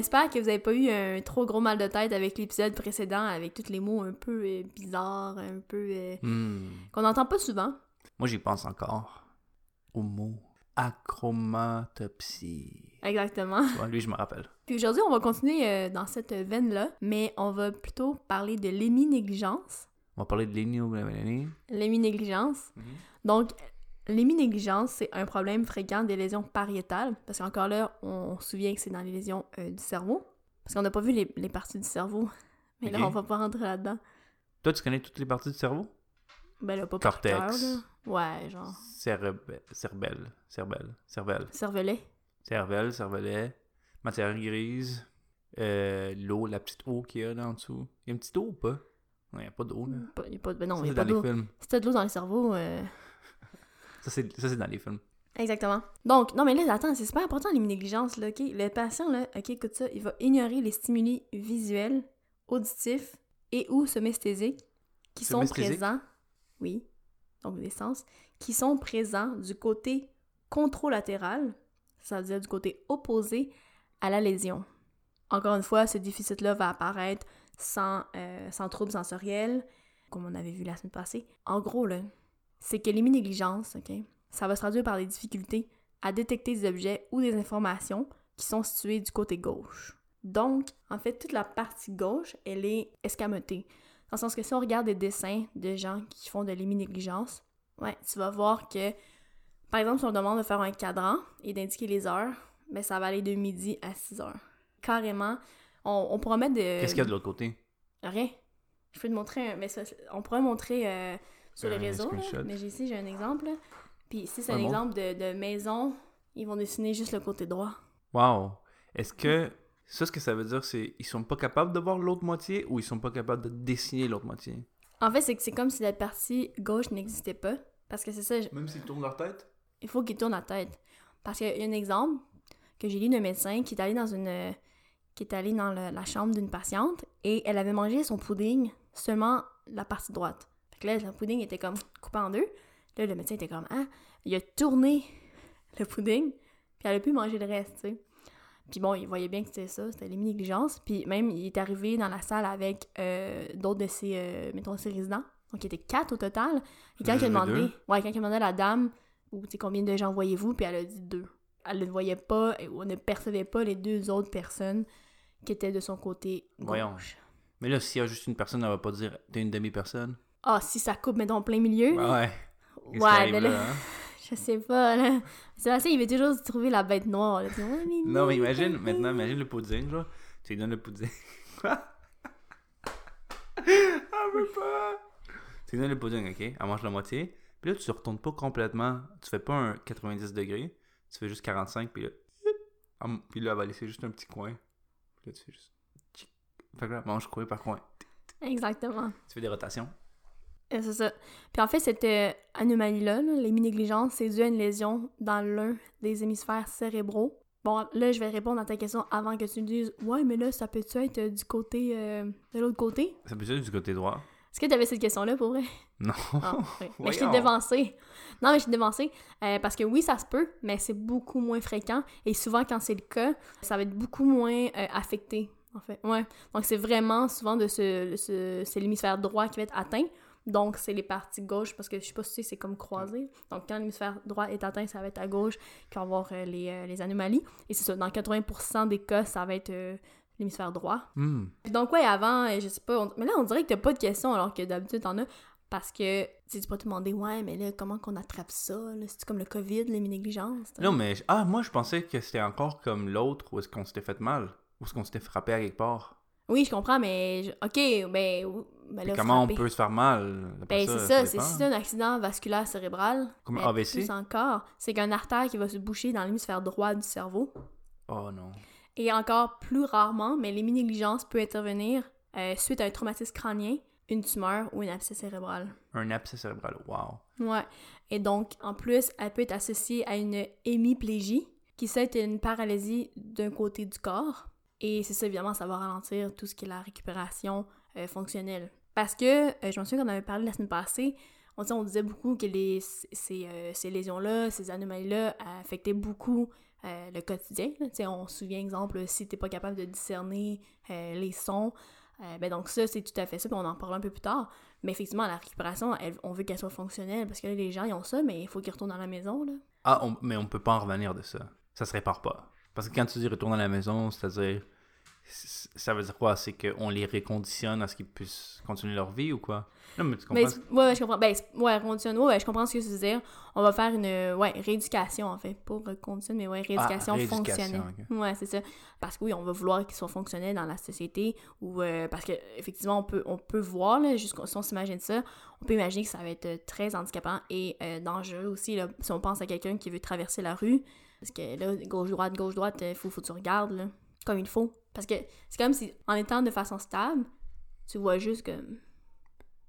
Espère que vous n'avez pas eu un trop gros mal de tête avec l'épisode précédent, avec tous les mots un peu euh, bizarres, un peu. euh, Hmm. qu'on n'entend pas souvent. Moi, j'y pense encore au mot achromatopsie. Exactement. Vois, lui, je me rappelle. Puis aujourd'hui, on va continuer euh, dans cette veine-là, mais on va plutôt parler de l'héminégligence. On va parler de l'hémionégligence. L'héminégligence. Donc, l'héminégligence, c'est un problème fréquent des lésions pariétales, parce qu'encore là, on se souvient que c'est dans les lésions euh, du cerveau, parce qu'on n'a pas vu les, les parties du cerveau. Mais là, on va pas rentrer là-dedans. Toi, tu connais toutes les parties du cerveau? Ben là, pas par Cortex. cœur, là. Ouais, genre, Cerbe- Cerbelle. Cervelle. Cervelle. cervelet. Cervelle, cervelet. Matière grise. Euh, l'eau, la petite eau qu'il y a là en dessous. Il y a une petite eau ou pas? Non, il n'y a pas d'eau là. Pas- y a pas de... ben non, il y a pas d'eau. Si t'as de l'eau dans le cerveau... euh, Ça, c'est c'est dans les films. Exactement. Donc, non, mais là, attends, c'est super important l'héminégligence, là, OK? Le patient, là, OK, écoute ça, il va ignorer les stimuli visuels, auditifs et ou somesthésiques qui sont présents, oui, donc des sens, qui sont présents du côté contralatéral, ça veut dire du côté opposé à la lésion. Encore une fois, ce déficit-là va apparaître sans, euh, sans trouble sensoriel, comme on avait vu la semaine passée. En gros, là, c'est que l'héminégligence, OK, ça va se traduire par des difficultés à détecter des objets ou des informations qui sont situés du côté gauche. Donc, en fait, toute la partie gauche, elle est escamotée. Dans le sens que si on regarde des dessins de gens qui font de l'héminégligence, ouais, tu vas voir que, par exemple, si on demande de faire un cadran et d'indiquer les heures, ben ça va aller de midi à 6 heures. Carrément, on, on pourra mettre de... Qu'est-ce qu'il y a de l'autre côté? Rien. Je peux te montrer, un- mais ça, on pourrait montrer euh, sur les réseaux, là. mais j'ai ici, j'ai un exemple. là. Puis ici, c'est un bon? exemple de, de maison. Ils vont dessiner juste le côté droit. Wow! Est-ce que ça, ce que ça veut dire, c'est ils sont pas capables de voir l'autre moitié ou ils sont pas capables de dessiner l'autre moitié? En fait, c'est que c'est comme si la partie gauche n'existait pas. Parce que c'est ça, Même s'ils tournent leur tête? il faut qu'ils tournent la tête. Parce qu'il y a un exemple que j'ai lu d'un médecin qui est allé dans une qui est allé dans le- la chambre d'une patiente et elle avait mangé son pudding seulement la partie droite. Que là, le pudding était comme coupé en deux. Là, le médecin était comme ah, il a tourné le pudding, puis elle a pu manger le reste, tu sais. Puis bon, il voyait bien que c'était ça, c'était l'héminégligence. Puis même, il est arrivé dans la salle avec euh, d'autres de ses, euh, mettons, ses résidents. Donc, il était quatre au total. Et quand il a demandé, ouais, quand il a demandé à la dame, ou tu sais, combien de gens voyez-vous, puis elle a dit deux. Elle ne voyait pas, ou ne percevait pas les deux autres personnes qui étaient de son côté gauche. Voyons. Mais là, s'il y a juste une personne, elle va pas dire t'es une demi-personne? Ah, si ça coupe, mettons, en plein milieu. Ouais, ouais. Mais là, là, hein? je sais pas, là. Sébastien, il veut toujours trouver la bête noire. Là. Mais Non, mais imagine, maintenant, imagine le pudding, genre. Tu lui donnes le pudding. Quoi? Elle veut pas! Tu lui donnes le pudding, ok? Elle mange la moitié. Puis là, tu retournes pas complètement. Tu fais pas un 90 degrés. Tu fais juste 45, puis là. hum, Puis là, elle va laisser juste un petit coin. Puis là, tu fais juste. Fait que là, elle mange coin par coin? Exactement. Tu fais des rotations. Et C'est ça. Puis en fait, cette euh, anomalie-là, là, l'héminégligence, c'est dû à une lésion dans l'un des hémisphères cérébraux. Bon, là, je vais répondre à ta question avant que tu me dises « Ouais, mais là, ça peut-tu être euh, du côté... euh, de l'autre côté? Ça peut être du côté droit. » Est-ce que tu avais cette question-là, pour vrai? Non. Ah. Mais je t'ai dévancé. Non, mais je t'ai dévancé euh, parce que oui, ça se peut, mais c'est beaucoup moins fréquent. Et souvent, quand c'est le cas, ça va être beaucoup moins euh, affecté, en fait. Ouais. Donc, c'est vraiment souvent de ce, ce- c'est l'hémisphère droit qui va être atteint. Donc, c'est les parties gauches, parce que je sais pas si c'est comme croisé. Donc, quand l'hémisphère droit est atteint, ça va être à gauche qui va avoir euh, les, euh, les anomalies. Et c'est ça, dans 80% des cas, ça va être euh, l'hémisphère droit. Hmm. Donc, ouais, avant, euh, je sais pas, on- mais là, on dirait que t'as pas de questions alors que d'habitude, t'en as. Parce que, tu peux te demander, ouais, mais là, comment qu'on attrape ça? C'est comme le COVID, l'héminégligence? Non, mais. Ah, moi, je pensais que c'était encore comme l'autre où est-ce qu'on s'était fait mal. Où est-ce qu'on s'était frappé à quelque part. Oui, je comprends, mais. je- Ok, ben. Ben là, comment frapper. on peut se faire mal Ben, c'est ça, c'est si c'est un accident vasculaire cérébral. Comme AVC? Plus encore, c'est qu'un artère qui va se boucher dans l'hémisphère droit du cerveau. Oh non. Et encore plus rarement, mais l'héminégligence peut intervenir euh, suite à un traumatisme crânien, une tumeur ou une abcès cérébrale. Un abcès cérébral, wow. Ouais. Et donc, en plus, elle peut être associée à une hémiplégie, qui c'est une paralysie d'un côté du corps. Et c'est ça, évidemment, ça va ralentir tout ce qui est la récupération euh, fonctionnelle. Parce que, euh, je me souviens qu'on avait parlé la semaine passée, on, disait beaucoup que les, ces, euh, ces lésions-là, ces anomalies-là affectaient beaucoup euh, le quotidien. On se souvient, exemple, si t'es pas capable de discerner les sons, ben donc ça, c'est tout à fait ça, on en parlera un peu plus tard. Mais effectivement, la récupération, on veut qu'elle soit fonctionnelle, parce que là, les gens, ils ont ça, mais il faut qu'ils retournent dans la maison. Ah, mais on peut pas en revenir de ça. Ça se répare pas. Parce que quand tu dis retourner à la maison, c'est-à-dire ça veut dire quoi? C'est qu'on les réconditionne à ce qu'ils puissent continuer leur vie ou quoi? Non, mais tu comprends? ouais, je comprends. Ben, ouais, reconditionne. Ouais, je comprends ce que tu veux dire. On va faire une ouais, rééducation, en fait. Pas reconditionner, mais ouais, rééducation, ah, fonctionnelle. Ouais, c'est ça. Parce que oui, on va vouloir qu'ils soient fonctionnels dans la société ou euh, parce que effectivement, on peut, on peut voir, là, juste si on s'imagine ça, on peut imaginer que ça va être euh, très handicapant et euh, dangereux aussi, là, si on pense à quelqu'un qui veut traverser la rue. Parce que là, gauche-droite, gauche-droite, il faut, faut que tu regardes, là, comme il faut. Parce que c'est comme si, en étant de façon stable, tu vois juste que.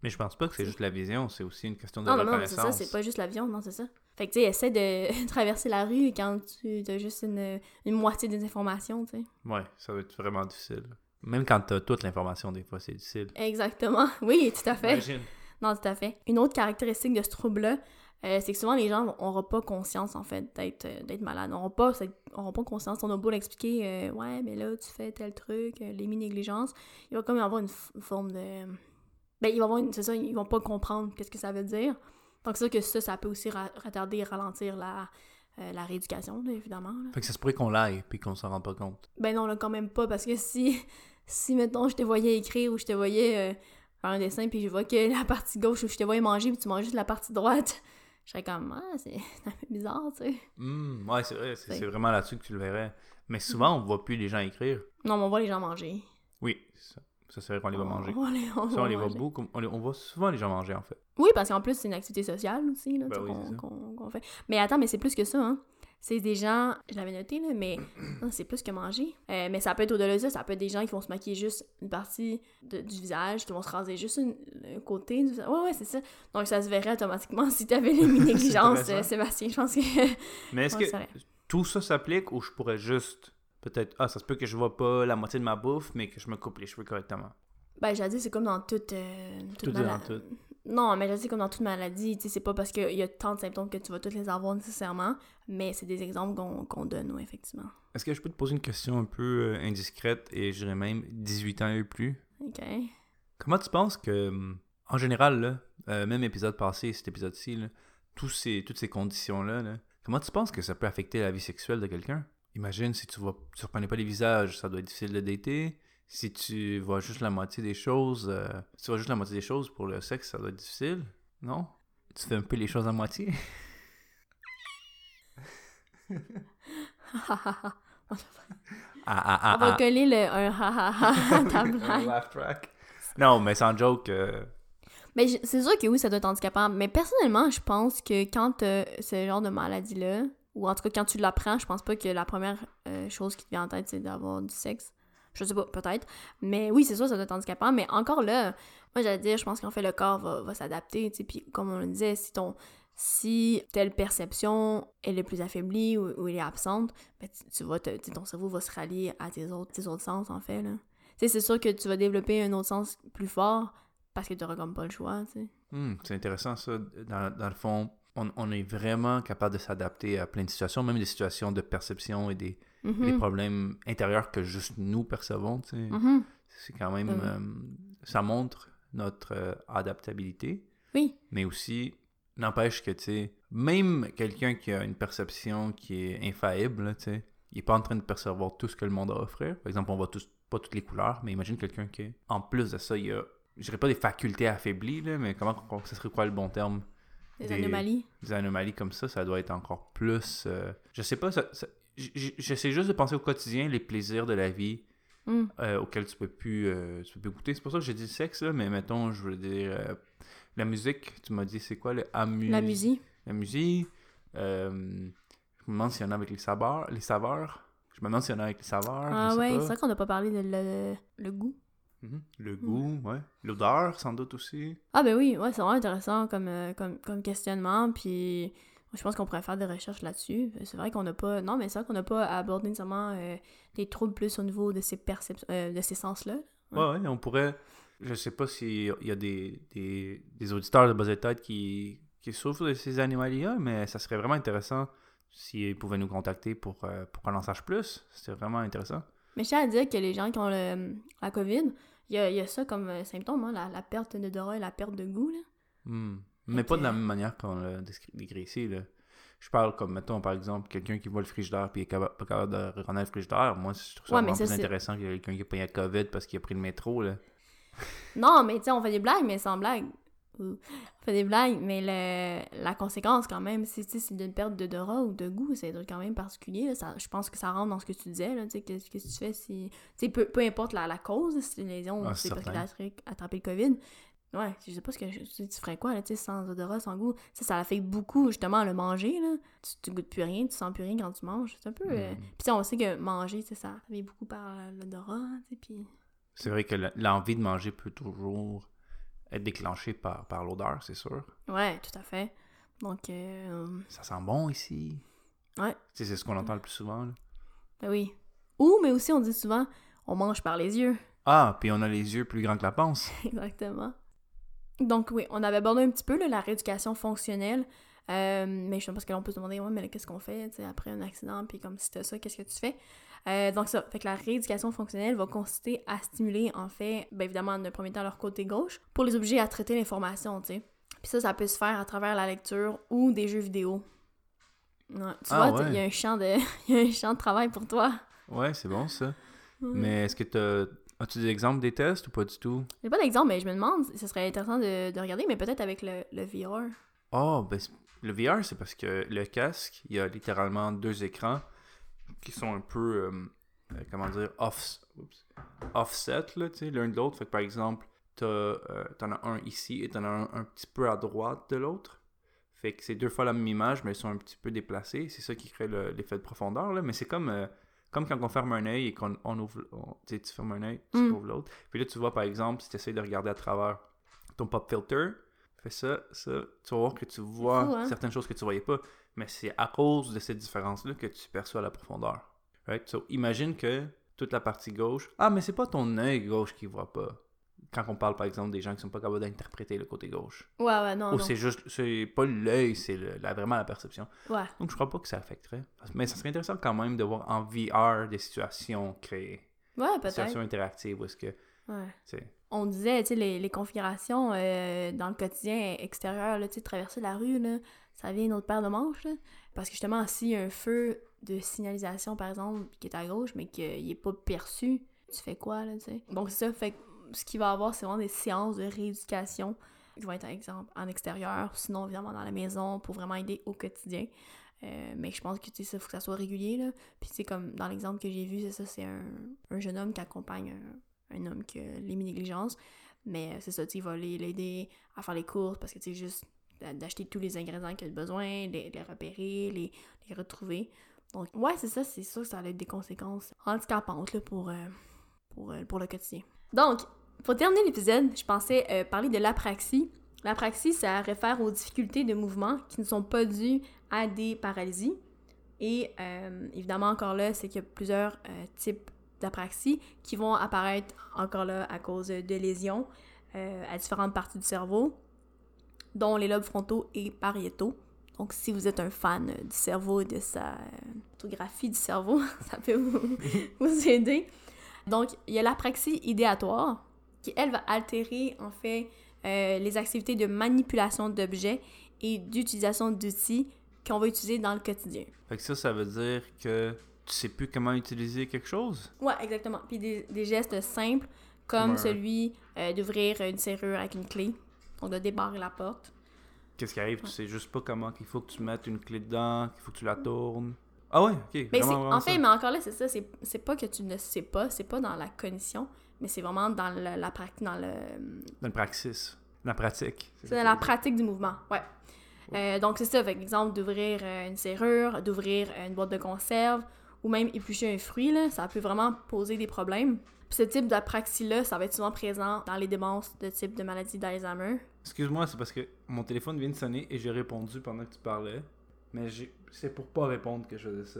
Mais je pense pas que c'est juste la vision, c'est aussi une question de non, reconnaissance. Non, c'est ça, c'est pas juste l'avion, non, c'est ça. Fait que, tu sais, essaie de traverser la rue quand tu as juste une, une moitié des informations, tu sais. Ouais, ça va être vraiment difficile. Même quand tu as toute l'information, des fois, c'est difficile. Exactement. Oui, tout à fait. Imagine. Non, tout à fait. Une autre caractéristique de ce trouble-là, euh, c'est que souvent les gens n'auront pas conscience en fait d'être euh, d'être malade. N'auront pas, pas conscience. On a beau l'expliquer, euh, ouais, mais là tu fais tel truc, les négligences. Il va comme y avoir une, forme de. Ben, il va avoir C'est ça, ils vont pas comprendre qu'est-ce que ça veut dire. Donc c'est sûr que ça, ça peut aussi retarder et ralentir la, la rééducation, évidemment. Fait que ça se pourrait qu'on l'aille puis qu'on s'en rende pas compte. Ben non, là, quand même pas, parce que si, si mettons, je te voyais écrire ou je te voyais faire un dessin puis je vois que la partie gauche ou je te voyais manger puis tu manges juste la partie droite serais comme, ah, c'est un peu bizarre, tu sais. Mmh, ouais, c'est vrai, c'est vraiment là-dessus que tu le verrais. Mais souvent, on voit plus les gens écrire. Non, mais on voit les gens manger. Oui, ça, ça c'est vrai qu'on les voit manger. On, les, on, ça, on les voit beaucoup. On, on, voit souvent les gens manger, en fait. Oui, parce qu'en plus, c'est une activité sociale aussi, là, ben oui, qu'on fait. Mais attends, mais c'est plus que ça, hein. C'est des gens, je l'avais noté, là, mais c'est plus que manger. Euh, mais ça peut être au-delà de ça, ça peut être des gens qui vont se maquiller juste une partie du visage, qui vont se raser juste un côté du visage. Ouais, ouais, c'est ça. Donc ça se verrait automatiquement si t'avais les négligences, euh, Sébastien. Je pense que. mais est-ce que tout ça s'applique ou je pourrais juste. Peut-être, ah, ça se peut que je vois pas la moitié de ma bouffe, mais que je me coupe les cheveux correctement? Ben, j'ai dit, c'est comme dans toute. Euh, toute tout dans tout. Non, mais je sais comme dans toute maladie, tu sais, c'est pas parce qu'il y a tant de symptômes que tu vas tous les avoir nécessairement, mais c'est des exemples qu'on donne, oui, effectivement. Est-ce que je peux te poser une question un peu euh, indiscrète et je dirais même 18 ans et plus? Ok. Comment tu penses que, hum, en général, là, euh, même épisode passé, cet épisode-ci, tous ces, toutes ces conditions-là, là, comment tu penses que ça peut affecter la vie sexuelle de quelqu'un? Imagine si tu vois, tu reconnais pas les visages, ça doit être difficile de dater si tu vois juste la moitié des choses, euh, si tu vois juste la moitié des choses pour le sexe, ça doit être difficile, non? Tu fais un peu les choses à moitié? ah, On va coller le un ha track. Non, mais sans joke. Euh, mais c'est sûr que oui, ça doit être handicapant. Mais personnellement, je pense que quand tu ce genre de maladie-là, ou en tout cas quand tu l'apprends, je pense pas que la première euh, chose qui te vient en tête, c'est d'avoir du sexe. Je sais pas, peut-être. Mais oui, c'est sûr, ça doit être handicapant. Mais encore là, moi, j'allais dire, je pense qu'en fait, le corps va, s'adapter. Puis, comme on le disait, si ton si telle perception elle est plus affaiblie ou, elle est absente, ben, tu, vas ton cerveau va se rallier à tes autres, autres sens, en fait. Là. c'est sûr que tu vas développer un autre sens plus fort parce que tu n'auras comme pas le choix. Hmm, c'est intéressant, ça. Dans, dans le fond, on, on, est vraiment capable de s'adapter à plein de situations, même des situations de perception et des, des mm-hmm. problèmes intérieurs que juste nous percevons. Tu sais. Mm-hmm. C'est quand même. Euh, ça montre notre euh, adaptabilité. Oui. Mais aussi, n'empêche que, tu sais, même quelqu'un qui a une perception qui est infaillible, tu sais, il n'est pas en train de percevoir tout ce que le monde a à offrir. Par exemple, on voit tous, pas toutes les couleurs, mais imagine quelqu'un qui, en plus de ça, il a, je dirais pas des facultés affaiblies, là, mais comment, ce serait quoi le bon terme? Des, anomalies. Des anomalies comme ça, ça doit être encore plus. Euh, je sais pas, ça, j'essaie juste de penser au quotidien, les plaisirs de la vie euh, auxquels tu peux plus, euh, tu peux plus goûter. C'est pour ça que j'ai dit sexe, là, mais mettons, je veux dire, la musique, tu m'as dit, c'est quoi le amu... La musique. La musique. je me demande s'il y en a avec les saveurs. Les saveurs. Je me demande s'il y en a avec les saveurs. Ah ouais, c'est vrai qu'on n'a pas parlé de le, le goût. Mhm. Le goût, ouais. L'odeur, sans doute aussi. Ah ben oui, ouais, c'est vraiment intéressant comme, euh, comme, comme questionnement, puis je pense qu'on pourrait faire des recherches là-dessus. C'est vrai qu'on n'a pas... Non, mais c'est vrai qu'on n'a pas abordé nécessairement euh, des troubles plus au niveau de ces perceptions, euh, de ces sens-là. Ouais. ouais, on pourrait... Je sais pas s'il y a des, des, des auditeurs de bas tête qui, qui souffrent de ces anomalies-là, mais ça serait vraiment intéressant s'ils pouvaient nous contacter pour, pour qu'on en sache plus. C'est vraiment intéressant. Mais je tiens à dire que les gens qui ont le, la COVID, il y a, y a, ça comme symptôme, hein, la, la, perte d'odorat et la perte de goût. Là. Hmm. Mais pas de la même manière qu'on l'a décrit ici. Là. Je parle comme, mettons, par exemple, quelqu'un qui voit le frigidaire puis est pas capable de reconnaître le frigidaire. Moi, je trouve ça Ouais, vraiment ça, plus intéressant que quelqu'un qui a payé la COVID parce qu'il a pris le métro. Là. Non, mais tu sais, on fait des blagues, mais sans blague. On fait des blagues, mais le, la conséquence, quand même, c'est tu sais, c'est une perte d'odorat ou de goût, c'est quand même particulier. là. Ça, je pense que ça rentre dans ce que tu disais, là, tu sais, qu'est-ce que tu fais si... Peu, peu importe la, la cause, si c'est une lésion Ah, ou c'est parce que certain. t'as attrapé- le COVID. Ouais, je sais pas ce que... Tu, tu ferais quoi, là, tu sais, sans odorat, sans goût? Sais, ça affecte beaucoup, justement, le manger, là. Tu, tu goûtes plus rien, tu sens plus rien quand tu manges. C'est un peu... euh, Mm. Puis sais, on sait que manger, ça affecte beaucoup par l'odorat, tu sais, puis... C'est vrai que l'envie de manger peut toujours être déclenchée par, par l'odeur, c'est sûr. Ouais, tout à fait. Donc, euh, Ça sent bon ici. Ouais. Tu sais, c'est ce qu'on entend le plus souvent. là. Ben oui. Ou, mais aussi, on dit souvent, on mange par les yeux. Ah, puis on a les yeux plus grands que la panse. Exactement. Donc, oui, on avait abordé un petit peu là, la rééducation fonctionnelle. Euh, mais je sais pas parce que là, on peut se demander, ouais, mais qu'est-ce qu'on fait tu après un accident, puis comme si t'as ça, qu'est-ce que tu fais? Euh, donc, ça. Fait que la rééducation fonctionnelle va consister à stimuler, en fait, ben évidemment, un premier temps, leur côté gauche, pour les obliger à traiter l'information, tu sais. Puis ça, ça peut se faire à travers la lecture ou des jeux vidéo. Ouais, tu Ah, vois, ouais. il y a un champ de y a un champ de travail pour toi. Ouais, c'est bon ça. Ouais. Mais est-ce que t'as... As-tu des exemples des tests ou pas du tout? J'ai pas d'exemple, mais je me demande, ce serait intéressant de, de regarder, mais peut-être avec le, le VR. Oh, ben, c'est- le VR, c'est parce que le casque, il y a littéralement deux écrans qui sont un peu, euh, euh, comment dire, off, offset, là, tu sais, l'un de l'autre. Fait que, par exemple, t'as, euh, t'en as un ici et t'en as un, un petit peu à droite de l'autre. Fait que c'est deux fois la même image, mais ils sont un petit peu déplacés. C'est ça qui crée le- l'effet de profondeur, là. Mais c'est comme, euh, comme quand on ferme un œil et qu'on on ouvre, on- tu fermes un œil, tu Mm. ouvres l'autre. Puis là, tu vois, par exemple, si tu essaies de regarder à travers ton pop filter, fais ça, ça, tu vas voir que tu vois fou, hein? certaines choses que tu voyais pas. Mais c'est à cause de cette différence-là que tu perçois la profondeur. Right? So, imagine que toute la partie gauche. Ah, mais c'est pas ton œil gauche qui voit pas. Quand on parle, par exemple, des gens qui sont pas capables d'interpréter le côté gauche. Ouais, ouais, non, Ou c'est juste, c'est pas l'œil, c'est la- vraiment la perception. Ouais. Donc, je crois pas que ça affecterait. Mais ça serait intéressant quand même de voir en VR des situations créées. Ouais, Des peut-être. situations interactives où est-ce que, Ouais. On disait, tu sais, les, les configurations euh, dans le quotidien extérieur, là, tu sais, traverser la rue, là, ça vient une autre paire de manches, là. Parce que justement, s'il y a un feu de signalisation, par exemple, qui est à gauche, mais qu'il n'est pas perçu, tu fais quoi, là, tu sais? Donc, ça, fait ce qu'il va avoir, c'est vraiment des séances de rééducation qui vont être, par exemple, en extérieur, sinon, évidemment, dans la maison, pour vraiment aider au quotidien. Euh, mais je pense que, tu sais, faut que ça soit régulier, là. Puis, tu sais, comme dans l'exemple que j'ai vu, c'est ça, c'est un, un jeune homme qui accompagne un, un homme qui a l'héminégligeance. Mais euh, c'est ça, tu il va les- l'aider à faire les courses parce que, tu sais, juste d'a- d'acheter tous les ingrédients qu'il a besoin, les, les repérer, les, les retrouver. Donc, ouais, c'est ça, c'est sûr que ça a des conséquences handicapantes, là, pour, euh, pour, euh, pour le quotidien. Donc, pour terminer l'épisode, je pensais parler de l'apraxie. L'apraxie, ça réfère aux difficultés de mouvement qui ne sont pas dues à des paralysies. Et évidemment, encore là, c'est qu'il y a plusieurs types d'apraxie qui vont apparaître encore là à cause de lésions euh, à différentes parties du cerveau, dont les lobes frontaux et pariétaux. Donc, si vous êtes un fan du cerveau et de sa euh, photographie du cerveau, ça peut vous, vous aider. Donc, il y a l'apraxie idéatoire, qui, elle, va altérer, en fait, euh, les activités de manipulation d'objets et d'utilisation d'outils qu'on va utiliser dans le quotidien. Fait ça, ça veut dire que tu sais plus comment utiliser quelque chose? Ouais, exactement. Puis des, des gestes simples, comme celui euh, d'ouvrir une serrure avec une clé, donc de débarrer la porte. Qu'est-ce qui arrive? Tu sais juste pas comment qu'il faut que tu mettes une clé dedans, qu'il faut que tu la tournes. Ah ouais, ok. Mais vraiment, vraiment en fait, ça. mais encore là, c'est ça, c'est, pas que tu ne sais pas, c'est pas dans la cognition, mais c'est vraiment dans le- la pratique, dans le... Dans le praxis. Dans la pratique. C'est dans la pratique du mouvement, ouais. Euh, donc c'est ça, fait exemple d'ouvrir euh, une serrure, d'ouvrir une boîte de conserve, ou même éplucher un fruit, là, ça peut vraiment poser des problèmes. ce type d'apraxie-là, ça va être souvent présent dans les démences de type de maladie d'Alzheimer. Excuse-moi, c'est parce que mon téléphone vient de sonner et j'ai répondu pendant que tu parlais. Mais c'est pour pas répondre que je faisais ça.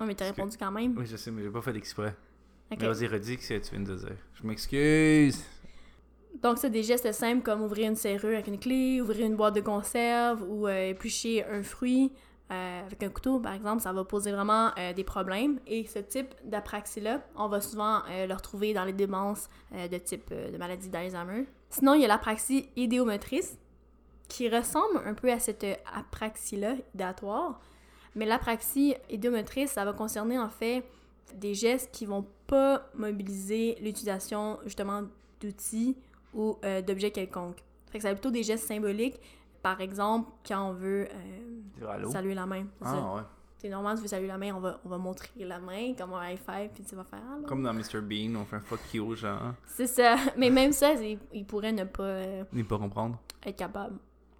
Oh, mais t'as que- répondu quand même. Oui, je sais, mais j'ai pas fait exprès. Ok. Mais vas-y, redis que tu viens de dire. Je m'excuse. Donc, c'est des gestes simples comme ouvrir une serrure avec une clé, ouvrir une boîte de conserve ou euh, éplucher un fruit euh, avec un couteau, par exemple. Ça va poser vraiment euh, des problèmes. Et ce type d'apraxie-là, on va souvent euh, le retrouver dans les démences de type de maladie d'Alzheimer. Sinon, il y a l'apraxie idéomotrice qui ressemble un peu à cette apraxie-là, idéatoire. Mais l'apraxie idéomotrice, ça va concerner en fait des gestes qui vont pas mobiliser l'utilisation justement d'outils ou d'objets quelconques. Fait que ça plutôt des gestes symboliques. Par exemple, quand on veut euh, saluer la main. C'est ça. Ah ouais. C'est normal, tu veux saluer la main, on va, on va montrer la main comme un high five, puis tu vas faire allô. Comme dans Mr. Bean, on fait un fuck you aux gens. C'est ça. Mais même ça, c'est- il pourrait ne pas euh, Ne pas comprendre. être capable.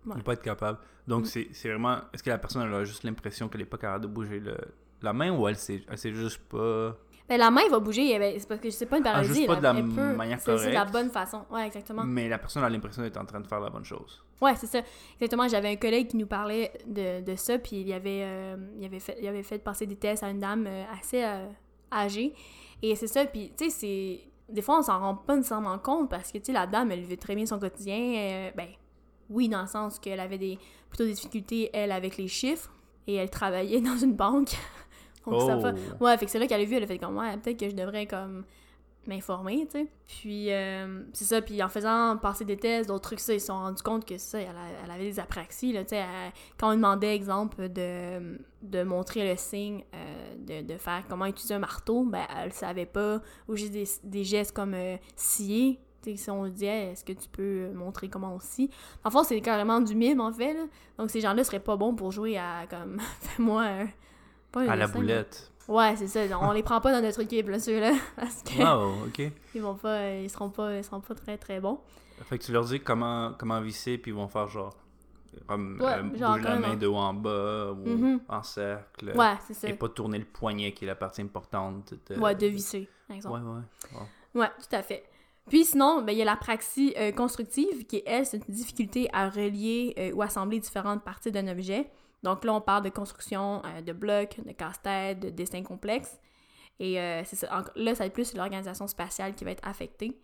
Ouais. Ne pas être capable. Donc, Mm. c'est vraiment. Est-ce que la personne elle a juste l'impression qu'elle est pas capable de bouger le, la main ou elle sait, elle sait juste pas. Ben, la main, il va bouger, eh ben, c'est parce que c'est pas une paralysie. Ah, juste pas de la Elle peut- manière c'est- C'est de la correcte. bonne façon. Ouais, exactement. Mais la personne a l'impression d'être en train de faire la bonne chose. Ouais, c'est ça. Exactement. J'avais un collègue qui nous parlait de, de ça, puis il avait, euh, il, avait fait, il avait fait passer des tests à une dame euh, assez euh, âgée. Et c'est ça, puis tu sais, c'est... Des fois, on s'en rend pas nécessairement compte parce que, tu sais, la dame, elle vivait très bien son quotidien. euh, ben, oui, dans le sens qu'elle avait des, plutôt des difficultés, elle, avec les chiffres. Et elle travaillait dans une banque. Donc, ça Oh. Ouais, fait que c'est là qu'elle a vu, elle a fait comme, ouais, peut-être que je devrais, comme, m'informer, tu sais. Puis, euh, c'est ça, puis en faisant passer des tests, d'autres trucs, ça, ils se sont rendus compte que ça, elle, a- elle avait des apraxies, là, tu sais. Quand on demandait, exemple, de, de montrer le signe, euh, de, de faire comment utiliser un marteau, ben, elle savait pas, ou juste des, des gestes comme euh, scier, tu sais, si on lui disait, est-ce que tu peux montrer comment on scie? En fait, c'est carrément du mime, en fait, là. Donc, ces gens-là seraient pas bons pour jouer à, comme, fais-moi un... pas À la boulette. Ouais, c'est ça. On les prend pas dans notre équipe, là, ceux-là. Parce que Wow, ok. ils vont pas, euh, ils seront pas, ils seront pas très très bons. Fait que tu leur dis comment, comment visser, puis ils vont faire genre. Comme, Ouais, euh, genre bouger la main de haut en bas ou Mhm. en cercle. Ouais, c'est ça. Et pas tourner le poignet qui est la partie importante. De... Ouais, de visser, par exemple. Ouais, ouais. ouais. Ouais, tout à fait. Puis sinon, ben, il y a la praxie euh, constructive, qui, elle, c'est une difficulté à relier euh, ou assembler différentes parties d'un objet. Donc là, on parle de construction euh, de blocs, de casse-tête, de dessins complexes. Et euh, c'est ça. Là, ça va être plus l'organisation spatiale qui va être affectée.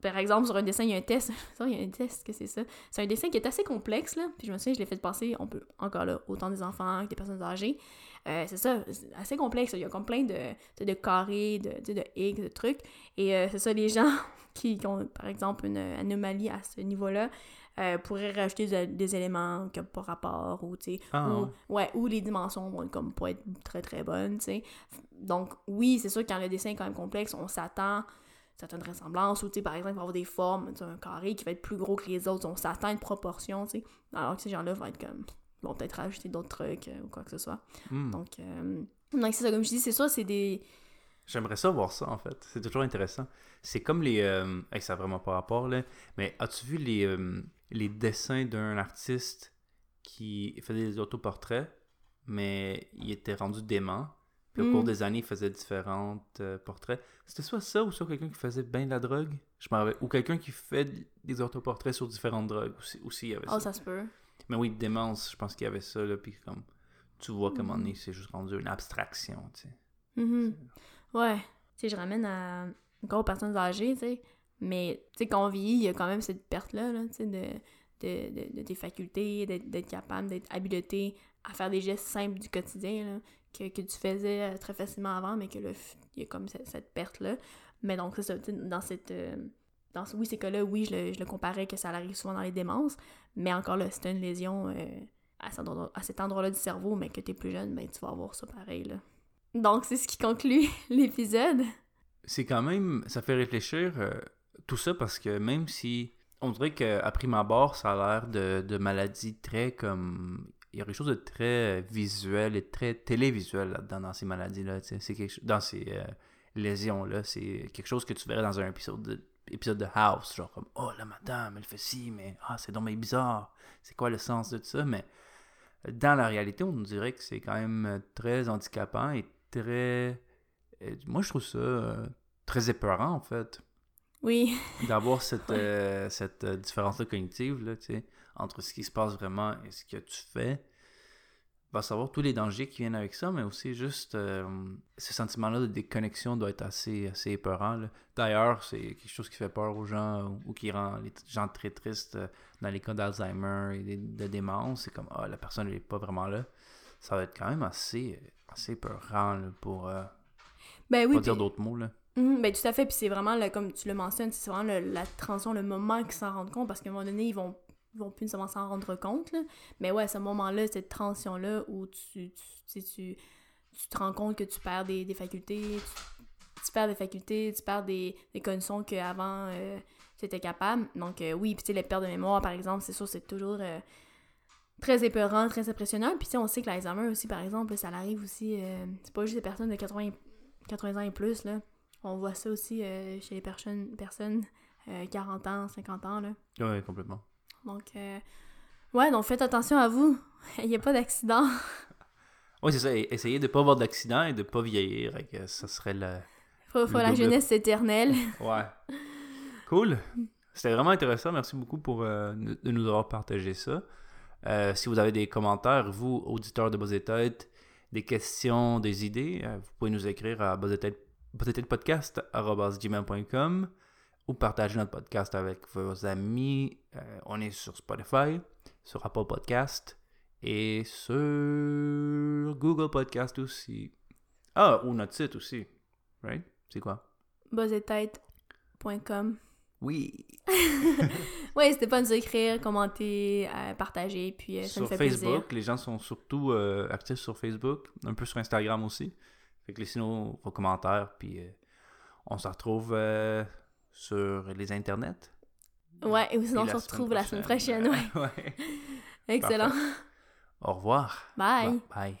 Par exemple, sur un dessin, il y a un test. Il y a un test, que c'est ça? C'est un dessin qui est assez complexe, là. Puis je me souviens, je l'ai fait passer, on peut, encore là, autant des enfants que des personnes âgées. Euh, c'est ça, c'est assez complexe. Il y a comme plein de, de carrés, de, de X, de trucs. Et euh, c'est ça, les gens qui, qui ont, par exemple, une anomalie à ce niveau-là euh, pourraient rajouter des, des éléments qui n'ont pas rapport ou, tu sais, Ah, ou, ouais. ou les dimensions vont comme pas être très très bonnes, tu sais. Donc, oui, c'est sûr que quand le dessin est quand même complexe, on s'attend à certaines ressemblances, ou tu sais, par exemple, il va y avoir des formes, un carré qui va être plus gros que les autres, on s'attend à une proportion, tu sais. Alors que ces gens-là vont être comme, vont peut-être rajouter d'autres trucs euh, ou quoi que ce soit. Hmm. Donc, euh, donc c'est ça, comme je dis, c'est ça, c'est des. J'aimerais ça voir ça, en fait. C'est toujours intéressant. C'est comme les... Euh... hey, ça n'a vraiment pas rapport, là. Mais as-tu vu les, euh, les dessins d'un artiste qui faisait des autoportraits, mais il était rendu dément. Puis au Mm. cours des années, il faisait différents euh, portraits. C'était soit ça ou soit quelqu'un qui faisait bien de la drogue? Je m'en. Ou quelqu'un qui fait des autoportraits sur différentes drogues. Aussi, aussi il y avait Oh, ça. ça se peut. Mais oui, démence, je pense qu'il y avait ça, là. Puis comme... Tu vois comment Mm. on est, c'est juste rendu une abstraction, tu sais. Mhm. Ouais. Tu sais, je ramène à encore aux personnes âgées, tu sais. Mais, tu sais, quand on vieillit, il y a quand même cette perte-là, là, tu sais, de, de, de, de tes facultés, d'être capable, d'être habilité à faire des gestes simples du quotidien, là, que, que tu faisais euh, très facilement avant, mais que là, il y a comme cette, cette perte-là. Mais donc, c'est ça, dans cette... euh, oui, ces cas-là, oui, je le, comparais que ça arrive souvent dans les démences, mais encore là, c'est une lésion euh, à, cet endroit- à cet endroit-là du cerveau, mais que t'es plus jeune, ben tu vas avoir ça pareil. Donc, c'est ce qui conclut l'épisode. c'est quand même. Ça fait réfléchir euh, tout ça parce que même si. On dirait qu'à prime abord, ça a l'air de, de maladies très comme. Il y a quelque chose de très visuel et très télévisuel là-dedans, dans ces maladies-là. C'est quelque. Dans ces euh, lésions-là. C'est quelque chose que tu verrais dans un épisode de, épisode de House. Genre comme Oh, la madame, elle fait ci, mais ah, c'est bien bizarre. C'est quoi le sens de tout ça? Mais dans la réalité, on dirait que c'est quand même très handicapant et très. euh, Moi, je trouve ça euh, très épeurant, en fait, Oui, d'avoir cette, euh, cette euh, différence-là cognitive, là, tu sais, entre ce qui se passe vraiment et ce que tu fais. Va savoir tous les dangers qui viennent avec ça, mais aussi juste euh, ce sentiment-là de déconnexion doit être assez, assez épeurant. D'ailleurs, c'est quelque chose qui fait peur aux gens ou, ou qui rend les gens très tristes euh, dans les cas d'Alzheimer et de, de démence. C'est comme, ah, la personne n'est pas vraiment là. Ça va être quand même assez, assez épeurant là, pour euh, ben oui. pas dire d'autres mots. Là. Mhm, ben tout à fait, puis c'est vraiment, comme tu le mentionnes, c'est vraiment le- la transition, le moment qu'ils s'en rendent compte, parce qu'à un moment donné, ils vont, vont plus nécessairement s'en rendre compte, là. Mais ouais, ce moment-là, cette transition-là où tu, tu, tu, tu, te rends compte que tu perds des, des facultés, tu, perds des facultés, tu perds des, des conditions qu'avant euh, tu étais capable. Donc euh, oui, puis tu les pertes de mémoire, par exemple, c'est sûr, c'est toujours euh, très épeurant, très impressionnant. Puis on sait que l'Alzheimer aussi, par exemple, ça arrive aussi, c'est pas juste les personnes de 80, 80 ans et plus, là. On voit ça aussi chez les personnes, personnes euh, 40 ans, 50 ans, là. Oui, complètement. Donc, euh, ouais, donc faites attention à vous. Il n'y a pas d'accident. Oui, c'est ça. e- Essayer de pas avoir d'accident et de pas vieillir. que ça serait le. Faut, la jeunesse éternelle. Ouais. Cool. C'était vraiment intéressant. Merci beaucoup pour euh, de nous avoir partagé ça. Euh, si vous avez des commentaires, vous, auditeurs de Buzz Tête, des questions, des idées, vous pouvez nous écrire à buzzetêtepodcast.com ou partager notre podcast avec vos amis. Euh, on est sur Spotify, sur Apple Podcast et sur Google Podcast aussi. Ah, ou notre site aussi. Right? C'est quoi? buzzetête.com. Oui. Ouais, n'hésitez pas à nous écrire, commenter, euh, partager, puis euh, ça sur fait Facebook, plaisir. les gens sont surtout euh, actifs sur Facebook, un peu sur Instagram aussi. Fait que laissez nous vos commentaires, puis on se retrouve sur les internets. Ouais, et sinon on se retrouve la semaine prochaine. Ouais. ouais. Excellent. Au revoir. Bye. Bye.